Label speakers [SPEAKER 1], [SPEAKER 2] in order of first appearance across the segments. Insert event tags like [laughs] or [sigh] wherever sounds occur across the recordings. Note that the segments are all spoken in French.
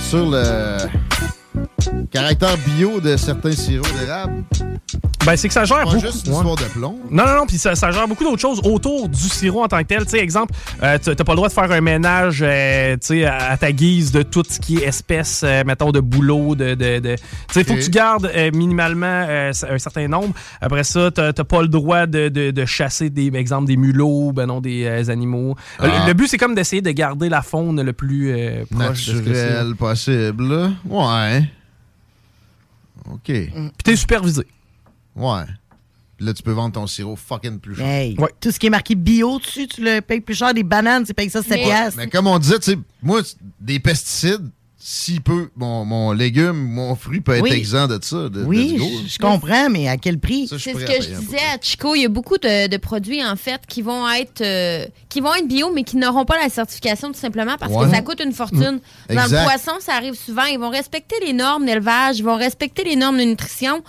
[SPEAKER 1] Sur le caractère bio de certains sirops d'érable.
[SPEAKER 2] Ben, c'est que ça gère beaucoup.
[SPEAKER 1] juste une
[SPEAKER 2] ouais.
[SPEAKER 1] histoire de plomb.
[SPEAKER 2] Non, non, non, puis ça, ça gère beaucoup d'autres choses autour du sirop en tant que tel. Tu sais, exemple, euh, tu t'as pas le droit de faire un ménage, euh, tu sais, à, ta guise de tout ce qui est espèce, euh, mettons, de boulot, de... de, de- Tu sais, faut que tu gardes euh, minimalement un certain nombre. Après ça, t'as pas le droit de, de, de chasser, des exemple, des mulots, ben non, des animaux.
[SPEAKER 1] Ah.
[SPEAKER 2] Le, le but, c'est comme d'essayer de garder la faune le plus proche de ce que.
[SPEAKER 1] Naturel possible. Ouais. OK.
[SPEAKER 2] Puis t'es supervisé.
[SPEAKER 1] Ouais. Puis là, tu peux vendre ton sirop fucking plus cher.
[SPEAKER 3] Hey,
[SPEAKER 2] Ouais.
[SPEAKER 3] Tout ce qui est marqué bio dessus, tu le payes plus cher. Des bananes, tu payes ça 7
[SPEAKER 4] Mais-
[SPEAKER 3] piastres.
[SPEAKER 1] Mais comme on disait, tu sais, moi, des pesticides, si peu, mon, mon légume, mon fruit peut être
[SPEAKER 3] Oui.
[SPEAKER 1] exempt de ça. De,
[SPEAKER 3] oui, je- je comprends, mais à quel prix?
[SPEAKER 4] C'est ce que je disais à Chico. Il y a beaucoup de, de produits, en fait, qui vont être euh, qui vont être bio, mais qui n'auront pas la certification tout simplement parce
[SPEAKER 1] Ouais.
[SPEAKER 4] que ça coûte une fortune. Dans
[SPEAKER 1] Exact.
[SPEAKER 4] le poisson, ça arrive souvent. Ils vont respecter les normes d'élevage, ils vont respecter les normes de nutrition,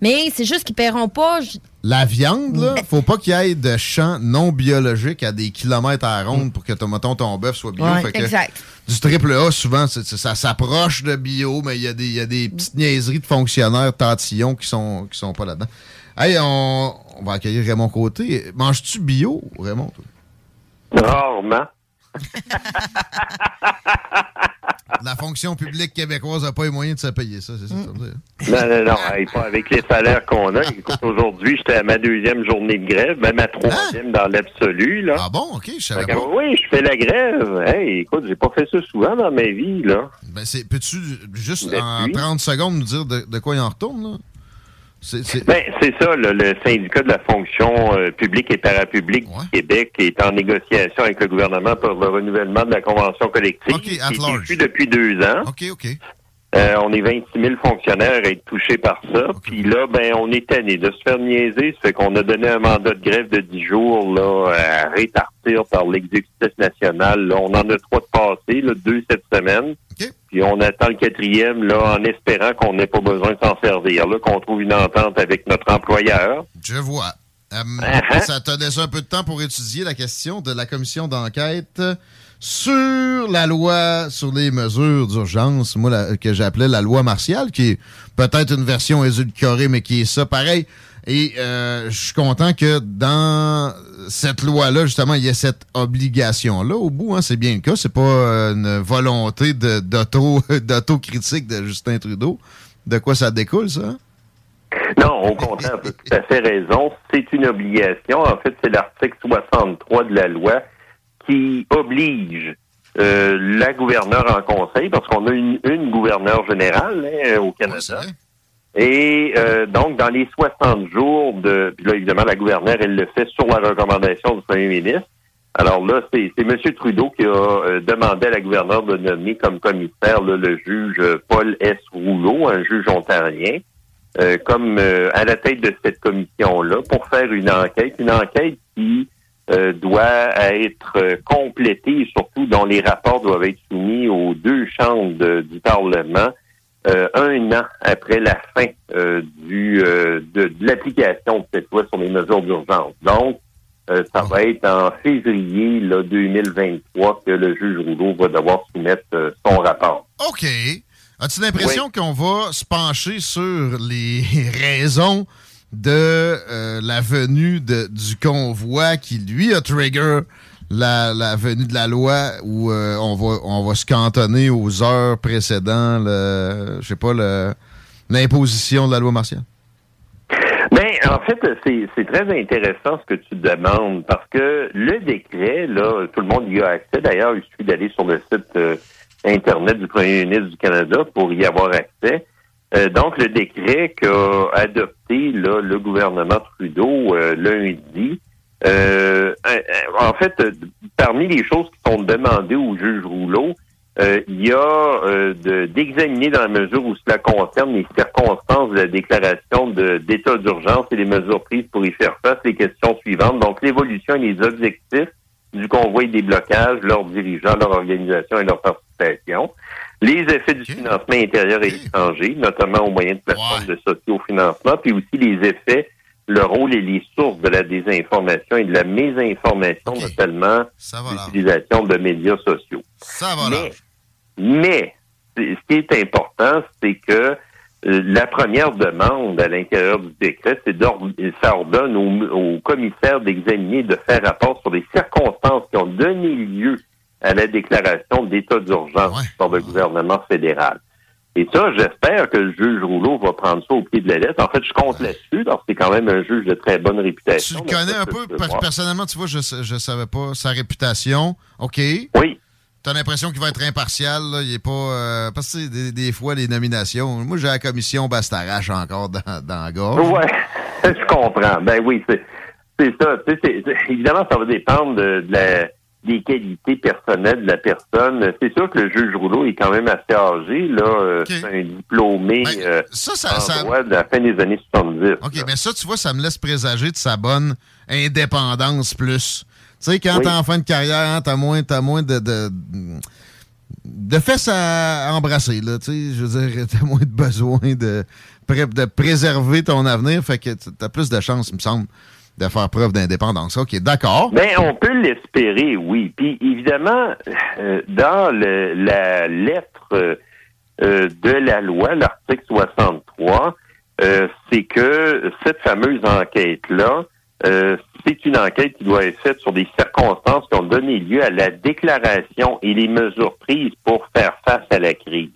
[SPEAKER 4] mais c'est juste qu'ils paieront pas.
[SPEAKER 1] La viande, là, faut pas qu'il y ait de champs non biologiques à des kilomètres à la ronde pour que ton, mettons, ton bœuf soit bio.
[SPEAKER 3] Ouais.
[SPEAKER 1] Fait que
[SPEAKER 4] Exact.
[SPEAKER 1] Du triple A, souvent, ça s'approche de bio, mais il y, a des- il y a des petites niaiseries de fonctionnaires tantillons qui sont, qui sont pas là-dedans. Hey, on, on va accueillir Raymond Côté. Manges-tu bio, Raymond? toi?
[SPEAKER 5] Rarement.
[SPEAKER 1] La fonction publique québécoise n'a pas les moyens de se payer ça, c'est ça que?
[SPEAKER 5] Non, non, non. hey, pas avec les salaires qu'on a. Écoute, aujourd'hui, j'étais à ma deuxième journée de grève, même à troisième dans l'absolu, là.
[SPEAKER 1] Ah bon, ok, je savais
[SPEAKER 5] que, oui, je fais la grève. Hey, écoute, j'ai pas fait ça souvent dans ma vie, là.
[SPEAKER 1] Ben, c'est, peux-tu juste en
[SPEAKER 5] oui.
[SPEAKER 1] 30 secondes nous dire de, de quoi il en retourne, là? C'est,
[SPEAKER 5] Ben, c'est ça, là, le syndicat de la fonction euh, publique et parapublique
[SPEAKER 1] Ouais.
[SPEAKER 5] du Québec est en négociation avec le gouvernement pour le renouvellement de la convention collective.
[SPEAKER 1] OK, at
[SPEAKER 5] qui est
[SPEAKER 1] large.
[SPEAKER 5] depuis deux ans.
[SPEAKER 1] OK, OK.
[SPEAKER 5] Euh, on est 26 000 fonctionnaires à être touchés par ça. Puis là, ben, on est tanné de se faire niaiser. Ça fait qu'on a donné un mandat de grève de 10 jours là, à répartir par l'exécutif national. Là, on en a trois de passés, là, deux cette semaine. Puis on attend le quatrième là, en espérant qu'on n'ait pas besoin de s'en servir, là, qu'on trouve une entente avec notre employeur.
[SPEAKER 1] Je vois. Euh,
[SPEAKER 5] Uh-huh.
[SPEAKER 1] Ça t'a laissé un peu de temps pour étudier la question de la commission d'enquête sur la loi sur les mesures d'urgence, moi, la- que j'appelais la loi martiale, qui est peut-être une version édulcorée, mais qui est ça pareil. Et euh, je suis content que dans cette loi-là, justement, il y ait cette obligation-là. Au bout, hein, c'est bien le cas. C'est pas euh, une volonté de- d'auto- [laughs] d'autocritique de Justin Trudeau. De quoi ça découle, ça?
[SPEAKER 5] Non, au contraire, tu as tout à fait raison. C'est une obligation. En fait, c'est l'article 63 de la loi qui oblige euh, la gouverneure en conseil, parce qu'on a une, une gouverneure générale hein, au Canada. Et euh, donc, dans les 60 jours de... Puis là, évidemment, la gouverneure, elle le fait sur la recommandation du premier ministre. Alors là, c'est M. Trudeau qui a euh, demandé à la gouverneure de nommer comme commissaire là, le juge euh, Paul S. Rouleau, un juge ontarien, euh, comme euh, à la tête de cette commission-là pour faire une enquête, une enquête qui euh, doit être euh, complété et surtout dont les rapports doivent être soumis aux deux chambres du Parlement euh, un an après la fin euh, du euh, de, de l'application de cette loi sur les mesures d'urgence. Donc, ça va être en février là, 2023 que le juge Rouleau va devoir soumettre son rapport.
[SPEAKER 1] OK. As-tu l'impression qu'on va se pencher sur les [laughs] raisons de la venue de- du convoi qui, lui, a trigger la, venue de la loi où euh, on, va, on va se cantonner aux heures précédant le, je sais pas, l'imposition de la loi martiale?
[SPEAKER 5] Ben, en fait, c'est c'est très intéressant ce que tu demandes parce que le décret, là, tout le monde y a accès. D'ailleurs, il suffit d'aller sur le site euh, Internet du premier ministre du Canada pour y avoir accès. Euh, donc, le décret qu'a adopté là, le gouvernement Trudeau lundi, euh, euh, en fait, euh, parmi les choses qui sont demandées au juge Rouleau, euh, il y a euh, de- d'examiner dans la mesure où cela concerne les circonstances de la déclaration d'état d'urgence et les mesures prises pour y faire face les questions suivantes. Donc, l'évolution et les objectifs du convoi et des blocages, leurs dirigeants, leur organisation et leur participation. Les effets du financement intérieur et étranger, notamment au moyen de plateformes de socio-financement, puis aussi les effets, le rôle et les sources de la désinformation et de la mésinformation, notamment l'utilisation de médias sociaux.
[SPEAKER 1] Ça va
[SPEAKER 5] Mais, mais ce qui est important, c'est que euh, la première demande à l'intérieur du décret, c'est ça ordonne au, au commissaire d'examiner, de faire rapport sur les circonstances qui ont donné lieu à la déclaration d'état d'urgence par le gouvernement fédéral. Et ça, j'espère que le juge Rouleau va prendre ça au pied de la lettre. En fait, je compte là-dessus, parce que c'est quand même un juge de très bonne
[SPEAKER 1] Tu
[SPEAKER 5] réputation.
[SPEAKER 1] le connais un peu, per- personnellement, tu vois, je ne savais pas sa réputation. OK.
[SPEAKER 5] Oui.
[SPEAKER 1] Tu as l'impression qu'il va être impartial. Là. Il est pas. euh, parce que tu des, des fois, les nominations. Moi, j'ai la commission Bastarache encore dans, dans la gorge.
[SPEAKER 5] Ouais, [laughs] je comprends. Ben oui, c'est ça. Tu évidemment, ça va dépendre de, de la, des qualités personnelles de la personne. C'est sûr que le juge Rouleau est quand même assez âgé. là. Euh, C'est un diplômé euh,
[SPEAKER 1] ça,
[SPEAKER 5] en
[SPEAKER 1] ça-
[SPEAKER 5] droit de la fin des années 70.
[SPEAKER 1] OK, mais ça, tu vois, ça me laisse présager de sa bonne indépendance plus. Tu sais, quand
[SPEAKER 5] Oui.
[SPEAKER 1] t'es en fin de carrière, hein, t'as moins, t'as moins de, de, de fesses à embrasser, là. Tu sais, je veux dire, [laughs] t'as moins de besoin de, de préserver ton avenir. Fait que t'as plus de chances, il me semble, de faire preuve d'indépendance. OK, d'accord.
[SPEAKER 5] Ben, on peut l'espérer, oui. Puis évidemment, euh, dans la lettre euh, euh, de la loi, l'article 63, euh, c'est que cette fameuse enquête-là, c'est une enquête qui doit être faite sur des circonstances qui ont donné lieu à la déclaration et les mesures prises pour faire face à la crise.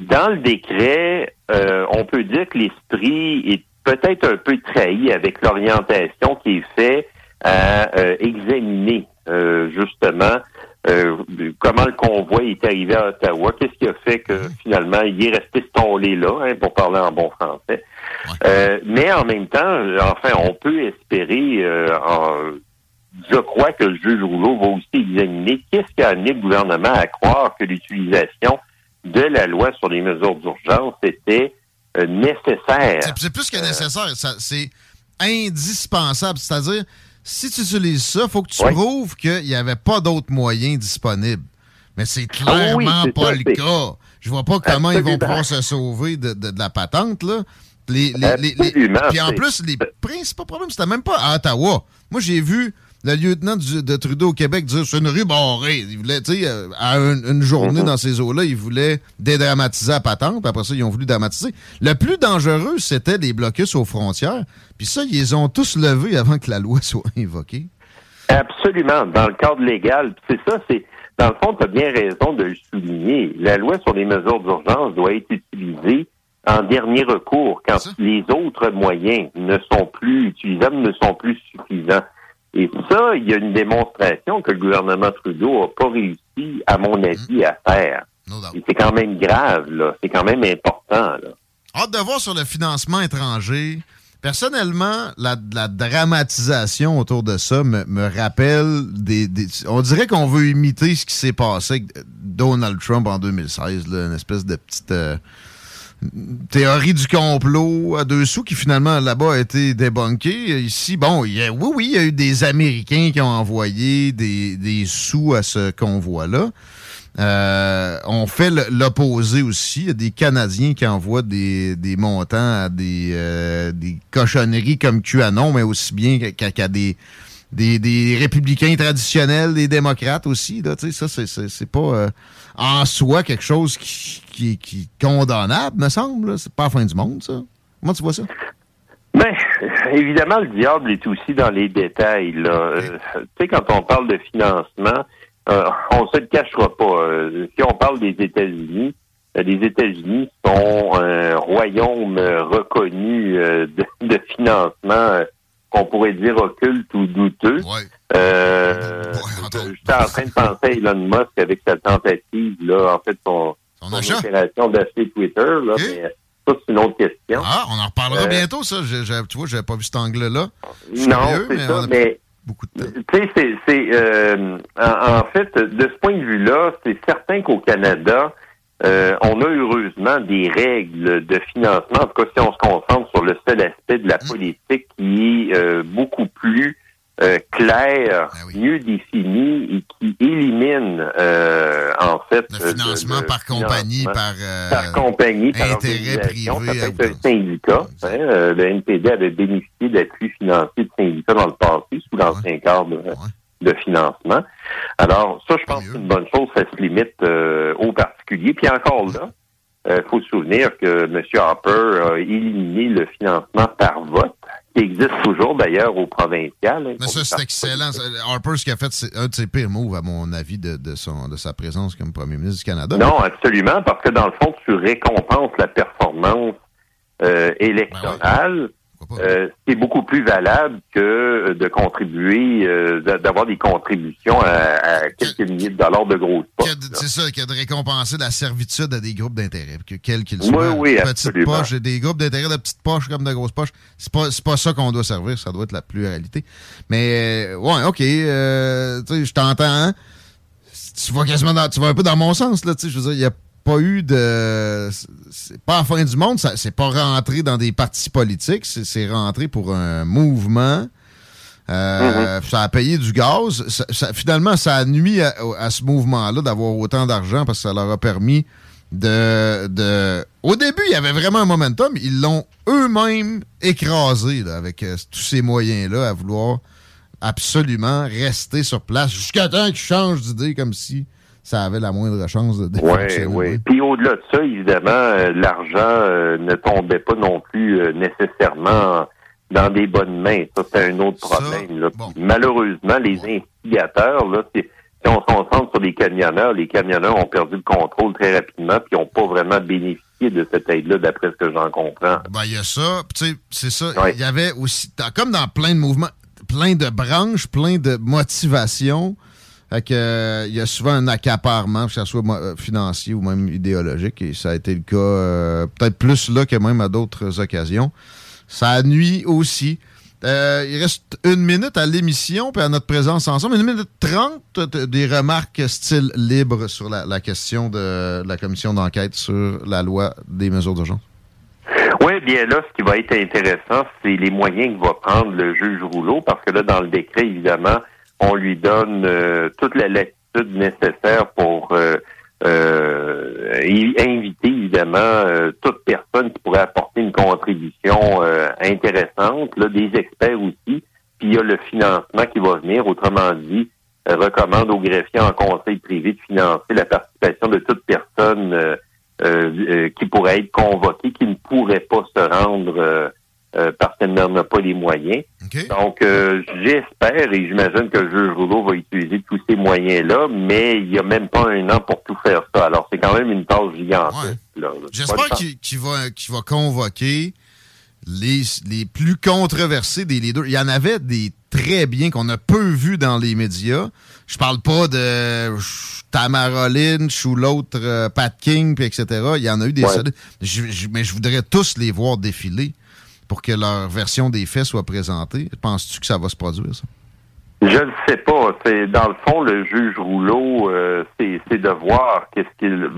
[SPEAKER 5] Dans le décret, on peut dire que l'esprit est peut-être un peu trahi avec l'orientation qui est faite à euh, examiner euh, justement euh, comment le convoi est arrivé à Ottawa, qu'est-ce qui a fait que finalement il est resté stolé là, hein, pour parler en bon français. Euh, mais en même temps, enfin, on peut espérer, euh, en- je crois que le juge Rouleau va aussi examiner qu'est-ce qui a amené le gouvernement à croire que l'utilisation de la loi sur les mesures d'urgence était nécessaire.
[SPEAKER 1] C'est- plus que nécessaire. ça- C'est indispensable. C'est-à-dire, si tu utilises ça, il faut que tu prouves qu'il n'y avait pas d'autres moyens disponibles. Mais c'est
[SPEAKER 5] Ah oui,
[SPEAKER 1] clairement pas
[SPEAKER 5] ça,
[SPEAKER 1] le cas. Je vois pas comment ils vont pouvoir se sauver de, de- de la patente, là. Les, puis en plus, les principaux problèmes, c'était même pas à Ottawa. Moi, j'ai vu le lieutenant du- de Trudeau au Québec dire c'est une rue barrée. Il voulait, tu sais, euh, à une, une journée
[SPEAKER 5] Mhm.
[SPEAKER 1] dans ces eaux-là, il voulait dédramatiser la patente. Après ça, ils ont voulu dramatiser. Le plus dangereux, c'était les blocus aux frontières. Puis ça, ils les ont tous levés avant que la loi [laughs] soit invoquée.
[SPEAKER 5] Absolument, dans le cadre légal. C'est ça, c'est dans le fond, tu as bien raison de le souligner. La loi sur les mesures d'urgence doit être utilisée en dernier recours quand les autres moyens ne sont plus utilisables, ne sont plus suffisants. Et ça, il y a une démonstration que le gouvernement Trudeau n'a pas réussi, à mon avis, à faire. Et c'est quand même grave, là. C'est quand même important, là.
[SPEAKER 1] Hâte de voir sur le financement étranger. Personnellement, la, la dramatisation autour de ça me, me rappelle des, des- On dirait qu'on veut imiter ce qui s'est passé avec Donald Trump en 2016, là, une espèce de petite. euh, théorie du complot à deux sous qui finalement là-bas a été débunkée. Ici, bon, il y a, oui, oui, il y a eu des Américains qui ont envoyé des, des sous à ce convoi-là. Euh, on fait l'opposé aussi. Il y a des Canadiens qui envoient des, des montants à des, euh, des cochonneries comme QAnon, mais aussi bien qu'à des, des, des républicains traditionnels, des démocrates aussi. Là, tu sais, ça, c'est pas euh, en soi quelque chose qui, qui, qui est condamnable, me semble. C'est pas la fin du monde, ça. Comment tu vois ça?
[SPEAKER 5] Ben, [laughs] évidemment, le diable est aussi dans les détails. Là. Euh, tu sais, quand on parle de financement, euh, on se le cachera pas. Euh, si on parle des États-Unis, euh, les États-Unis sont un royaume reconnu de, de financement qu'on pourrait dire occulte ou douteux. Euh, J'étais en train de penser à Elon Musk avec sa tentative, là, en fait, son, son
[SPEAKER 1] achat.
[SPEAKER 5] opération d'acheter Twitter. Là, mais, ça, c'est une autre question.
[SPEAKER 1] Ah, on en reparlera
[SPEAKER 5] Euh,
[SPEAKER 1] bientôt, ça. Tu vois, j'avais pas vu cet angle-là.
[SPEAKER 5] Non,
[SPEAKER 1] mais
[SPEAKER 5] tu sais, c'est, c'est euh, en, en fait, de ce point de vue-là, c'est certain qu'au Canada, on a heureusement des règles de financement. En tout cas, si on se concentre sur le seul aspect de la
[SPEAKER 1] Mmh.
[SPEAKER 5] politique qui est euh, beaucoup plus euh, clair,
[SPEAKER 1] Ah
[SPEAKER 5] mieux défini et qui élimine euh, en fait
[SPEAKER 1] Le financement par compagnie, par, euh,
[SPEAKER 5] par compagnie, par
[SPEAKER 1] intérêt privé
[SPEAKER 5] Ça peut être un syndicat. hein. Le NPD avait bénéficié d'appui financier de syndicats dans le passé sous l'ancien cadre euh, de financement. Alors, ça, je pense que c'est une bonne chose. Ça se limite aux particuliers. Puis encore là, il faut se souvenir que M. Harper a éliminé le financement par vote, qui existe toujours d'ailleurs au provincial. hein,
[SPEAKER 1] Mais ça, c'est excellent. Ça, Harper, ce qu'il a fait, c'est un de ses pires moves, à mon avis, de, de, son, de sa présence comme premier ministre du Canada.
[SPEAKER 5] Non, absolument, parce que dans le fond, tu récompenses la performance euh, électorale. euh, ce qui est beaucoup plus valable que euh, de contribuer, euh, d'a- d'avoir des contributions à, à quelques milliers de dollars de grosses postes.
[SPEAKER 1] C'est ça, qui a de récompenser la servitude à des groupes d'intérêt, que quels qu'ils
[SPEAKER 5] Oui,
[SPEAKER 1] soient.
[SPEAKER 5] oui,
[SPEAKER 1] petites
[SPEAKER 5] absolument.
[SPEAKER 1] poches, des groupes d'intérêt de petites poches comme de grosses poches. C'est pas, c'est pas ça qu'on doit servir, ça doit être la pluralité. Mais, euh, ouais, OK, euh, tu sais, je t'entends. hein. Tu vas quasiment dans, tu vas un peu dans mon sens, là, tu sais, je veux dire, il y a pas eu de... C'est pas la fin du monde, c'est pas rentré dans des partis politiques, c'est rentré pour un mouvement. Euh, Ça a payé du gaz. Ça- ça- finalement, ça a nuit à, à ce mouvement-là d'avoir autant d'argent parce que ça leur a permis de, de... Au début, il y avait vraiment un momentum. Ils l'ont eux-mêmes écrasé là, avec euh, tous ces moyens-là à vouloir absolument rester sur place jusqu'à temps qu'ils changent d'idée comme si ça avait la moindre chance de
[SPEAKER 5] Oui, oui. Puis au-delà de ça, évidemment, euh, l'argent euh, ne tombait pas non plus euh, nécessairement dans des bonnes mains. Ça, c'est un autre problème. là. Malheureusement, les instigateurs, là, si on se concentre sur les camionneurs, les camionneurs ont perdu le contrôle très rapidement puis n'ont pas vraiment bénéficié de cette aide-là, d'après ce que j'en comprends.
[SPEAKER 1] Ben, il y a ça. Puis, tu sais, c'est ça. Il y avait aussi, comme dans plein de mouvements, plein de branches, plein de motivations. Fait euh, il y a souvent un accaparement, que ce soit euh, financier ou même idéologique. Et ça a été le cas, euh, peut-être plus là que même à d'autres occasions. Ça nuit aussi. Il reste une minute à l'émission puis à notre présence ensemble. Une minute trente, des remarques style libre sur la, la question de la commission d'enquête sur la loi des mesures d'urgence.
[SPEAKER 5] Oui, bien là, ce qui va être intéressant, c'est les moyens que va prendre le juge Rouleau, parce que là, dans le décret, évidemment, on lui donne euh, toute la latitude nécessaire pour euh, euh, inviter, évidemment, euh, toute personne qui pourrait apporter une contribution intéressante, là, des experts aussi, puis il y a le financement qui va venir, autrement dit, recommande au greffier en conseil privé de financer la participation de toute personne qui pourrait être convoquée, qui ne pourrait pas se rendre parce qu'elle n'en a pas les moyens. Donc, euh, j'espère et j'imagine que le juge Rouleau va utiliser tous ces moyens-là, mais il n'y a même pas un an pour tout faire ça. Alors, c'est quand même une tâche gigantesque. là.
[SPEAKER 1] J'espère qu'il va, convoquer les, les plus controversés des leaders. Il y en avait des très bien qu'on a peu vus dans les médias. Je parle pas de Tamara Lynch ou l'autre euh, Pat King, puis etc. Il y en a eu des
[SPEAKER 5] Ouais.
[SPEAKER 1] solides. Je- je- mais je voudrais tous les voir défiler pour que leur version des faits soit présentée. Penses-tu que ça va se produire, ça?
[SPEAKER 5] Je ne sais pas. C'est dans le fond le juge Rouleau, euh, c'est de voir qu'est-ce qu'il.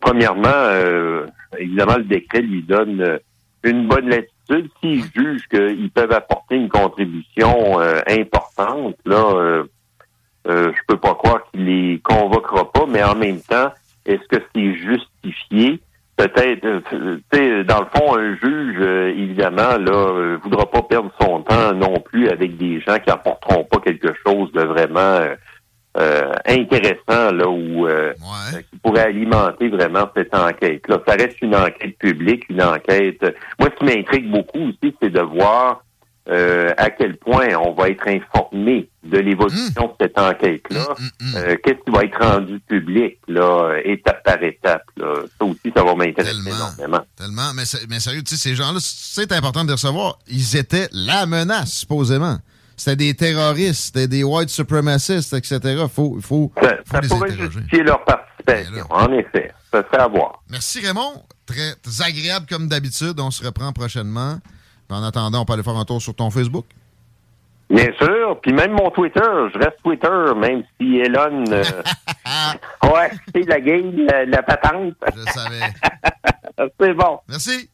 [SPEAKER 5] Premièrement, euh, évidemment, le décret lui donne euh, une bonne latitude. S'ils jugent qu'ils peuvent apporter une contribution importante, là, je peux pas croire qu'il les convoquera pas, mais en même temps, est-ce que c'est justifié? Peut-être, euh, tu sais, dans le fond, un juge, euh, évidemment, là, euh, voudra pas perdre son temps non plus avec des gens qui apporteront pas quelque chose de vraiment euh, intéressant, là, ou euh,
[SPEAKER 1] Ouais.
[SPEAKER 5] qui pourrait alimenter vraiment cette enquête-là. Ça reste une enquête publique, une enquête. Moi, ce qui m'intrigue beaucoup aussi, c'est de voir euh, à quel point on va être informé de l'évolution de cette enquête-là.
[SPEAKER 1] Hum, hum.
[SPEAKER 5] Euh, Qu'est-ce qui va être rendu public, là, étape par étape. Là? Ça aussi, ça va m'intéresser
[SPEAKER 1] Tellement.
[SPEAKER 5] énormément.
[SPEAKER 1] Tellement. Mais, sérieux, tu sais, ces gens-là, c'est important de les recevoir. Ils étaient la menace, supposément. C'était des terroristes, c'était des white supremacists, etc. Faut, faut,
[SPEAKER 5] Ça,
[SPEAKER 1] faut
[SPEAKER 5] ça
[SPEAKER 1] les
[SPEAKER 5] pourrait
[SPEAKER 1] interroger.
[SPEAKER 5] justifier leur participation, en effet. Ça se fait avoir.
[SPEAKER 1] Merci Raymond. Très, très agréable comme d'habitude. On se reprend prochainement. Puis en attendant, on peut aller faire un tour sur ton Facebook?
[SPEAKER 5] Bien sûr. Puis même mon Twitter, je reste Twitter, même si Elon... euh, [laughs] ouais, c'est la game, la, la patente.
[SPEAKER 1] Je le savais. [laughs]
[SPEAKER 5] c'est bon.
[SPEAKER 1] Merci.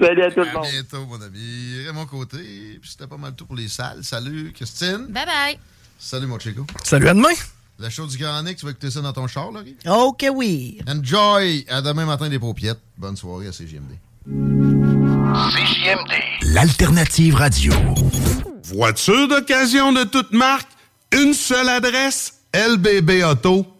[SPEAKER 5] Salut à tout le
[SPEAKER 1] À
[SPEAKER 5] monde.
[SPEAKER 1] bientôt, mon ami. Raymond Côté. Puis c'était pas mal tout pour les salles. Salut, Christine.
[SPEAKER 4] Bye bye.
[SPEAKER 1] Salut, mon Chico.
[SPEAKER 2] Salut, à demain.
[SPEAKER 1] La show du Grand Nick, tu vas écouter ça dans ton char, Laurie?
[SPEAKER 3] OK, oui.
[SPEAKER 1] Enjoy! À demain matin, les paupiètes. Bonne soirée à CGMD.
[SPEAKER 6] CJMD, l'alternative radio.
[SPEAKER 7] Voiture d'occasion de toute marque, une seule adresse, lbbauto.com.